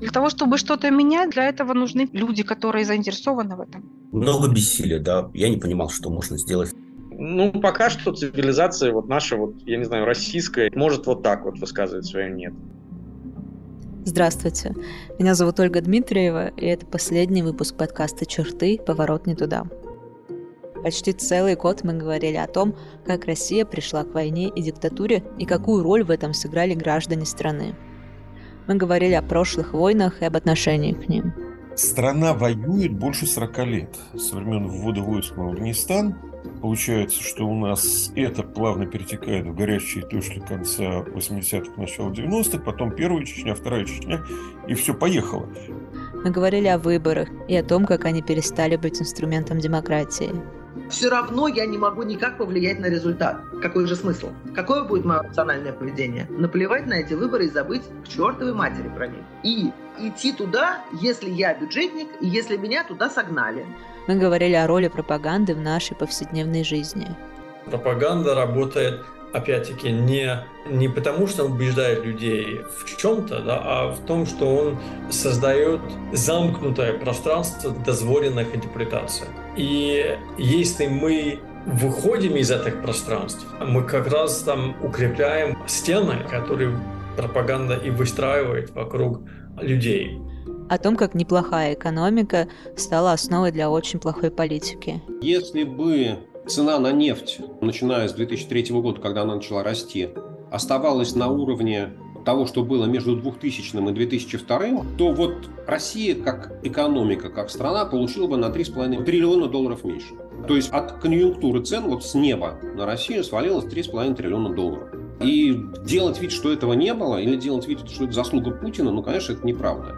Для того, чтобы что-то менять, для этого нужны люди, которые заинтересованы в этом. Много бессилия, да. Я не понимал, что можно сделать. Ну, пока что цивилизация вот наша, вот, я не знаю, российская, может вот так вот высказывать свое «нет». Здравствуйте. Меня зовут Ольга Дмитриева, и это последний выпуск подкаста «Черты. Поворот не туда». Почти целый год мы говорили о том, как Россия пришла к войне и диктатуре и какую роль в этом сыграли граждане страны. Мы говорили о прошлых войнах и об отношении к ним. Страна воюет больше 40 лет. Со времен ввода войск в Афганистан Получается, что у нас это плавно перетекает в горячие точки конца 80-х, начала 90-х, потом первая Чечня, вторая Чечня, и все поехало. Мы говорили о выборах и о том, как они перестали быть инструментом демократии все равно я не могу никак повлиять на результат. Какой же смысл? Какое будет мое рациональное поведение? Наплевать на эти выборы и забыть к чертовой матери про них. И идти туда, если я бюджетник, и если меня туда согнали. Мы говорили о роли пропаганды в нашей повседневной жизни. Пропаганда работает опять-таки, не, не потому, что он убеждает людей в чем-то, да, а в том, что он создает замкнутое пространство дозволенных интерпретаций. И если мы выходим из этих пространств, мы как раз там укрепляем стены, которые пропаганда и выстраивает вокруг людей. О том, как неплохая экономика стала основой для очень плохой политики. Если бы цена на нефть, начиная с 2003 года, когда она начала расти, оставалась на уровне того, что было между 2000 и 2002, то вот Россия как экономика, как страна получила бы на 3,5 триллиона долларов меньше. То есть от конъюнктуры цен вот с неба на Россию свалилось 3,5 триллиона долларов. И делать вид, что этого не было, или делать вид, что это заслуга Путина, ну, конечно, это неправда.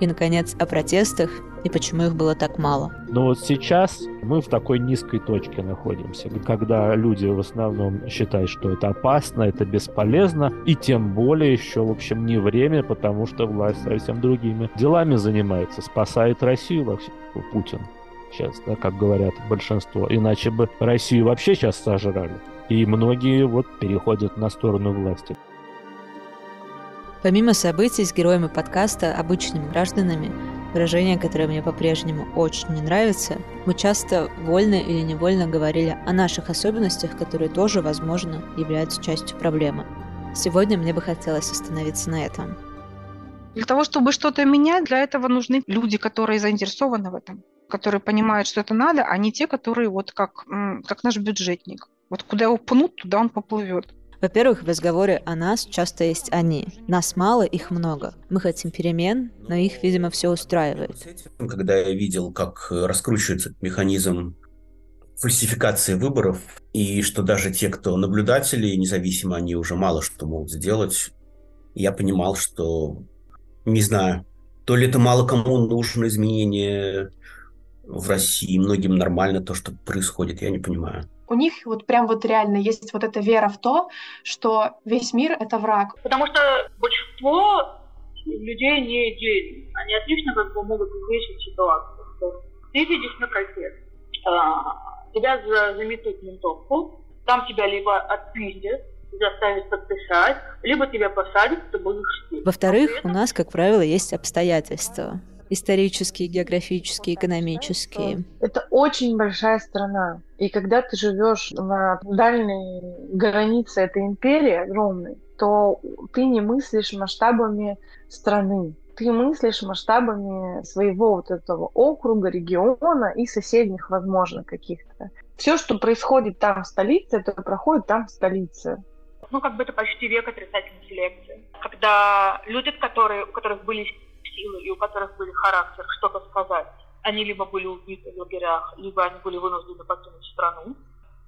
И, наконец, о протестах и почему их было так мало. Но вот сейчас мы в такой низкой точке находимся, когда люди в основном считают, что это опасно, это бесполезно, и тем более еще, в общем, не время, потому что власть совсем другими делами занимается, спасает Россию вообще Путин сейчас, да, как говорят большинство. Иначе бы Россию вообще сейчас сожрали. И многие вот переходят на сторону власти. Помимо событий с героями подкаста «Обычными гражданами», выражение, которое мне по-прежнему очень не нравится, мы часто вольно или невольно говорили о наших особенностях, которые тоже, возможно, являются частью проблемы. Сегодня мне бы хотелось остановиться на этом. Для того, чтобы что-то менять, для этого нужны люди, которые заинтересованы в этом, которые понимают, что это надо, а не те, которые вот как, как наш бюджетник. Вот куда его пнут, туда он поплывет. Во-первых, в разговоре о нас часто есть они. Нас мало, их много. Мы хотим перемен, но их, видимо, все устраивает. Когда я видел, как раскручивается механизм фальсификации выборов, и что даже те, кто наблюдатели, независимо, они уже мало что могут сделать, я понимал, что, не знаю, то ли это мало кому нужно изменение в России, многим нормально то, что происходит, я не понимаю у них вот прям вот реально есть вот эта вера в то, что весь мир — это враг. Потому что большинство людей не идейны. Они отлично как бы могут взвесить ситуацию. Ты видишь на протест, а, тебя заметут ментовку, там тебя либо отпиздят, заставят подписать, либо тебя посадят, ты будешь Во-вторых, у нас, как правило, есть обстоятельства исторические, географические, экономические. Это очень большая страна. И когда ты живешь на дальней границе этой империи огромной, то ты не мыслишь масштабами страны. Ты мыслишь масштабами своего вот этого округа, региона и соседних, возможно, каких-то. Все, что происходит там в столице, это проходит там в столице. Ну, как бы это почти век отрицательной селекции. Когда люди, которые, у которых были силы и у которых были характер что-то сказать, они либо были убиты в лагерях, либо они были вынуждены покинуть страну.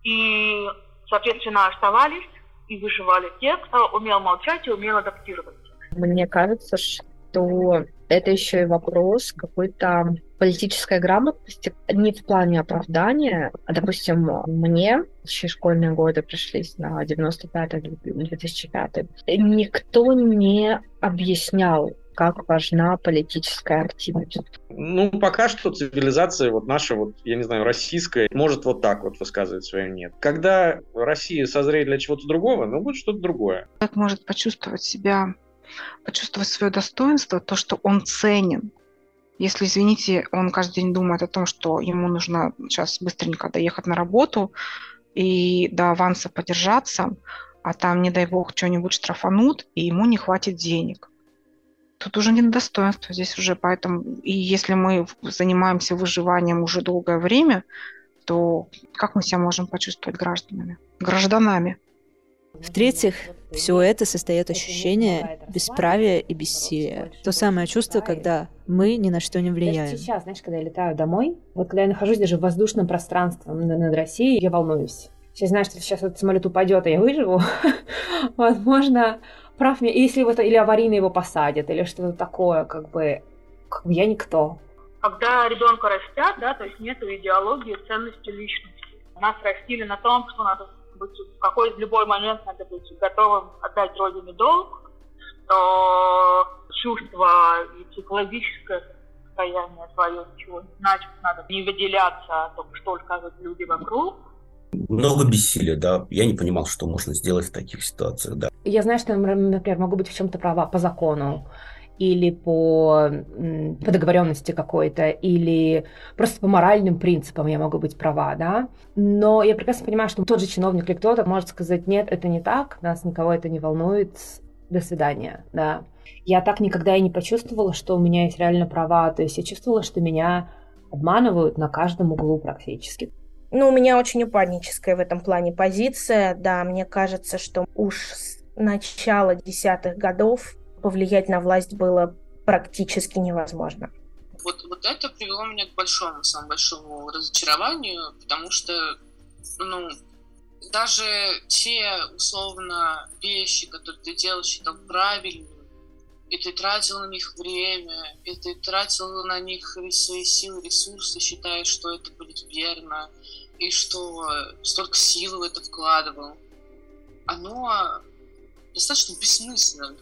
И, соответственно, оставались и выживали те, кто умел молчать и умел адаптироваться. Мне кажется, что это еще и вопрос какой-то политической грамотности не в плане оправдания. Допустим, мне еще школьные годы пришлись на 95-2005. Никто не объяснял, как важна политическая активность? Ну, пока что цивилизация вот наша, вот, я не знаю, российская, может вот так вот высказывать свое «нет». Когда Россия созреет для чего-то другого, ну, будет что-то другое. Как может почувствовать себя почувствовать свое достоинство, то, что он ценен. Если, извините, он каждый день думает о том, что ему нужно сейчас быстренько доехать на работу и до аванса подержаться, а там, не дай бог, что-нибудь штрафанут, и ему не хватит денег. Тут уже не достоинство, здесь уже поэтому... И если мы занимаемся выживанием уже долгое время, то как мы себя можем почувствовать гражданами? Гражданами. В-третьих, все это состоит ощущение бесправия и бессилия. То самое чувство, когда мы ни на что не влияем. Даже сейчас, знаешь, когда я летаю домой, вот когда я нахожусь даже в воздушном пространстве над Россией, я волнуюсь. Сейчас знаешь, что сейчас этот самолет упадет, а я выживу. Возможно, прав мне, если вот или аварийно его посадят, или что-то такое, как бы, как бы я никто. Когда ребенка растят, да, то есть нет идеологии ценности личности. Нас растили на том, что надо быть в какой любой момент надо быть готовым отдать родине долг, что чувство и психологическое состояние свое ничего не значит, надо не выделяться о том, что скажут люди вокруг. Много бессилия, да. Я не понимал, что можно сделать в таких ситуациях, да. Я знаю, что, например, могу быть в чем-то права по закону, или по, по договоренности какой-то, или просто по моральным принципам я могу быть права, да. Но я прекрасно понимаю, что тот же чиновник или кто-то может сказать, нет, это не так, нас никого это не волнует, до свидания, да. Я так никогда и не почувствовала, что у меня есть реально права, то есть я чувствовала, что меня обманывают на каждом углу практически. Ну, у меня очень упадническая в этом плане позиция, да, мне кажется, что уж с начала десятых годов повлиять на власть было практически невозможно. Вот, вот это привело меня к большому, самому большому разочарованию, потому что, ну, даже те, условно, вещи, которые ты делал, считал правильными, и ты тратил на них время, и ты тратил на них свои силы, ресурсы, считая, что это будет верно, и что столько сил в это вкладывал, оно достаточно бессмысленно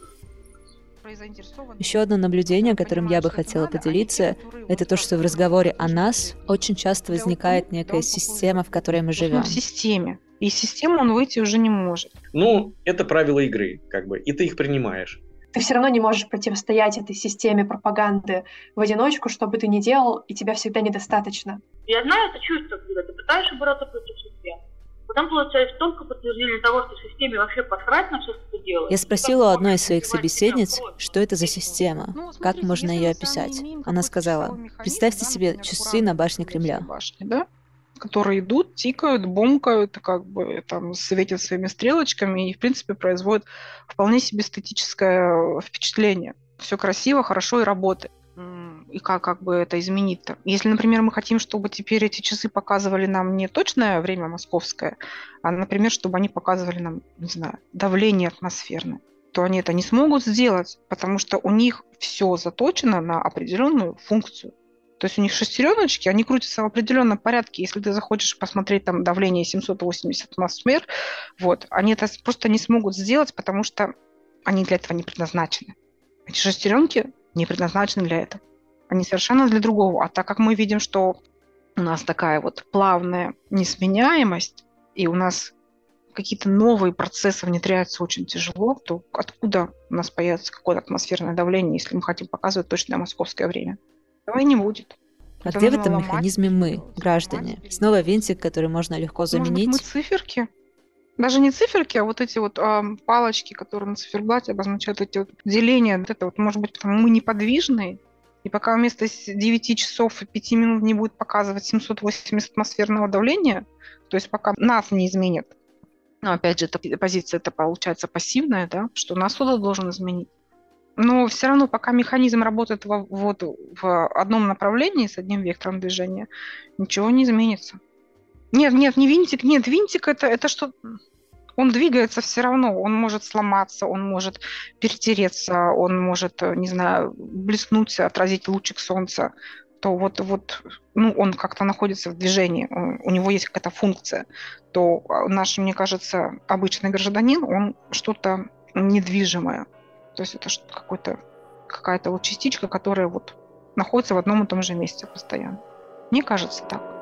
еще одно наблюдение, которым я бы хотела поделиться, это то, что в разговоре о нас очень часто возникает некая система, в которой мы живем. В системе. И из системы он выйти уже не может. Ну, это правила игры, как бы, и ты их принимаешь. Ты все равно не можешь противостоять этой системе пропаганды в одиночку, что бы ты ни делал, и тебя всегда недостаточно. Я знаю это чувство, когда ты пытаешься бороться против системы. Потом получается только подтверждение того, что системе вообще посрать на все, что ты делаешь. Я спросила у одной из своих собеседниц, что это за система, ну, как можно ее описать. Она сказала, представьте себе часы на башне Кремля. Башни, да? которые идут, тикают, бомкают, как бы там светят своими стрелочками и, в принципе, производят вполне себе эстетическое впечатление. Все красиво, хорошо и работает и как, как бы это изменить-то? Если, например, мы хотим, чтобы теперь эти часы показывали нам не точное время московское, а, например, чтобы они показывали нам, не знаю, давление атмосферное, то они это не смогут сделать, потому что у них все заточено на определенную функцию. То есть у них шестереночки, они крутятся в определенном порядке. Если ты захочешь посмотреть там давление 780 атмосфер, вот, они это просто не смогут сделать, потому что они для этого не предназначены. Эти шестеренки не предназначены для этого. Они совершенно для другого. А так как мы видим, что у нас такая вот плавная несменяемость, и у нас какие-то новые процессы внедряются очень тяжело, то откуда у нас появится какое-то атмосферное давление, если мы хотим показывать точное московское время? Давай не будет. А где в этом ломать. механизме мы, граждане? Снова винтик, который можно легко заменить? Может быть, мы циферки? Даже не циферки, а вот эти вот э, палочки, которые на циферблате обозначают эти вот деления. Вот это вот, может быть, потому мы неподвижные, и пока вместо 9 часов и 5 минут не будет показывать 780 атмосферного давления, то есть пока нас не изменит, но опять же, эта позиция это получается пассивная, да, что нас кто-то должен изменить. Но все равно, пока механизм работает в, вот, в одном направлении с одним вектором движения, ничего не изменится. Нет, нет, не винтик, нет, винтик это, это что он двигается все равно, он может сломаться, он может перетереться, он может, э, не знаю, блеснуть, отразить лучик солнца, то вот, вот ну, он как-то находится в движении, у него есть какая-то функция, то а, наш, мне кажется, обычный гражданин, он что-то недвижимое. То есть это какой-то, какая-то вот частичка, которая вот находится в одном и том же месте постоянно. Мне кажется так.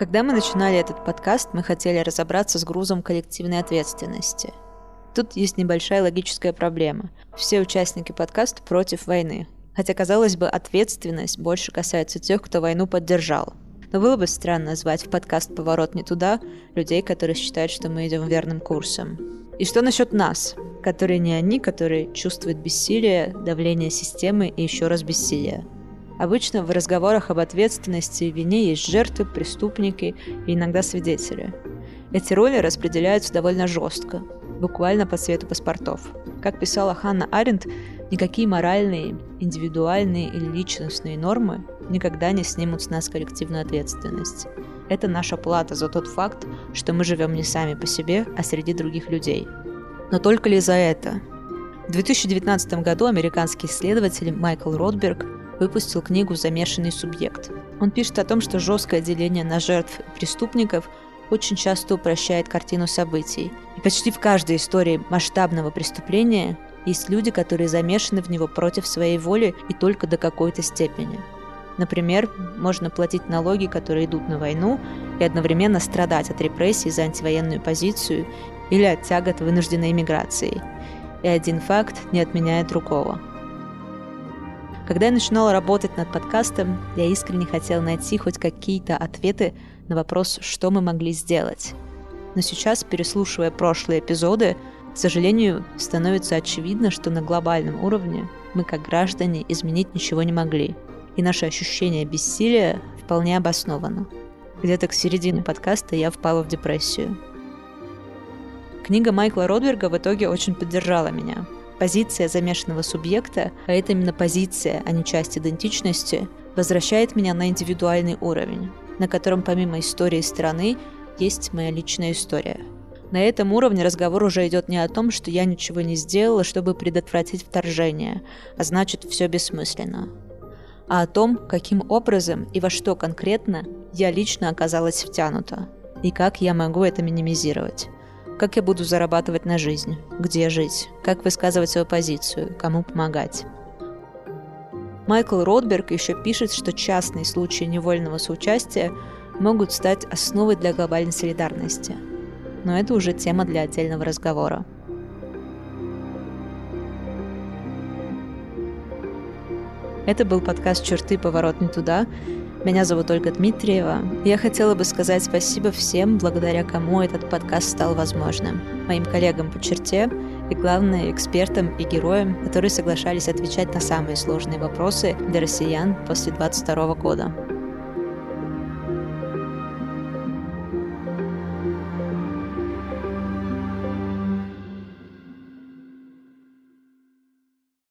Когда мы начинали этот подкаст, мы хотели разобраться с грузом коллективной ответственности. Тут есть небольшая логическая проблема. Все участники подкаста против войны. Хотя, казалось бы, ответственность больше касается тех, кто войну поддержал. Но было бы странно звать в подкаст «Поворот не туда» людей, которые считают, что мы идем верным курсом. И что насчет нас, которые не они, которые чувствуют бессилие, давление системы и еще раз бессилие? Обычно в разговорах об ответственности и вине есть жертвы, преступники и иногда свидетели. Эти роли распределяются довольно жестко, буквально по цвету паспортов. Как писала Ханна Аренд, никакие моральные, индивидуальные или личностные нормы никогда не снимут с нас коллективную ответственность. Это наша плата за тот факт, что мы живем не сами по себе, а среди других людей. Но только ли за это? В 2019 году американский исследователь Майкл Ротберг выпустил книгу «Замешанный субъект». Он пишет о том, что жесткое деление на жертв и преступников очень часто упрощает картину событий. И почти в каждой истории масштабного преступления есть люди, которые замешаны в него против своей воли и только до какой-то степени. Например, можно платить налоги, которые идут на войну, и одновременно страдать от репрессий за антивоенную позицию или от тягот вынужденной иммиграции. И один факт не отменяет другого – когда я начинала работать над подкастом, я искренне хотела найти хоть какие-то ответы на вопрос, что мы могли сделать. Но сейчас, переслушивая прошлые эпизоды, к сожалению, становится очевидно, что на глобальном уровне мы, как граждане, изменить ничего не могли. И наше ощущение бессилия вполне обосновано. Где-то к середине подкаста я впала в депрессию. Книга Майкла Родберга в итоге очень поддержала меня – позиция замешанного субъекта, а это именно позиция, а не часть идентичности, возвращает меня на индивидуальный уровень, на котором помимо истории страны есть моя личная история. На этом уровне разговор уже идет не о том, что я ничего не сделала, чтобы предотвратить вторжение, а значит все бессмысленно, а о том, каким образом и во что конкретно я лично оказалась втянута, и как я могу это минимизировать как я буду зарабатывать на жизнь, где жить, как высказывать свою позицию, кому помогать. Майкл Ротберг еще пишет, что частные случаи невольного соучастия могут стать основой для глобальной солидарности. Но это уже тема для отдельного разговора. Это был подкаст «Черты. Поворот не туда», меня зовут Ольга Дмитриева. Я хотела бы сказать спасибо всем, благодаря кому этот подкаст стал возможным. Моим коллегам по черте и, главное, экспертам и героям, которые соглашались отвечать на самые сложные вопросы для россиян после 22 года.